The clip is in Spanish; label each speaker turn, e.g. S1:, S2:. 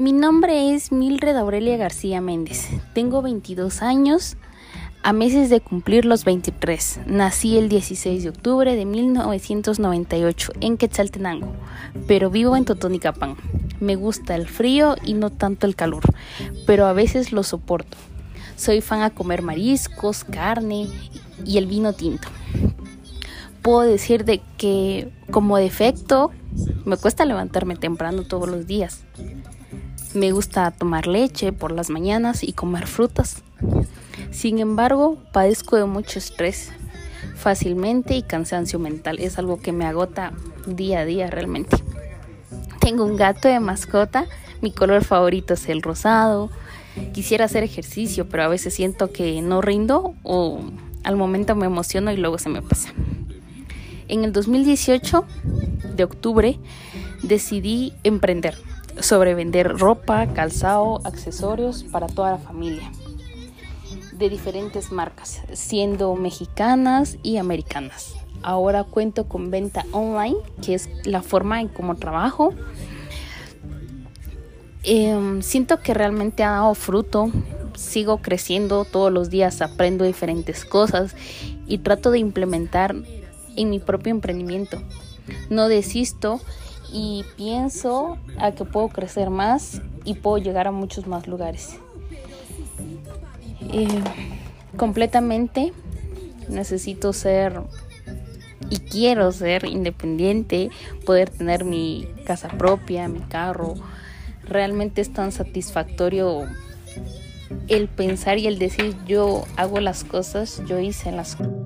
S1: Mi nombre es Mildred Aurelia García Méndez. Tengo 22 años, a meses de cumplir los 23. Nací el 16 de octubre de 1998 en Quetzaltenango, pero vivo en Totonicapán. Me gusta el frío y no tanto el calor, pero a veces lo soporto. Soy fan a comer mariscos, carne y el vino tinto. Puedo decir de que como defecto me cuesta levantarme temprano todos los días. Me gusta tomar leche por las mañanas y comer frutas. Sin embargo, padezco de mucho estrés fácilmente y cansancio mental. Es algo que me agota día a día realmente. Tengo un gato de mascota. Mi color favorito es el rosado. Quisiera hacer ejercicio, pero a veces siento que no rindo o al momento me emociono y luego se me pasa. En el 2018, de octubre, decidí emprender sobre vender ropa, calzado, accesorios para toda la familia de diferentes marcas, siendo mexicanas y americanas. Ahora cuento con venta online, que es la forma en cómo trabajo. Em, siento que realmente ha dado fruto. Sigo creciendo todos los días, aprendo diferentes cosas y trato de implementar en mi propio emprendimiento. No desisto y pienso a que puedo crecer más y puedo llegar a muchos más lugares. Eh, completamente necesito ser y quiero ser independiente, poder tener mi casa propia, mi carro. Realmente es tan satisfactorio el pensar y el decir yo hago las cosas, yo hice las cosas.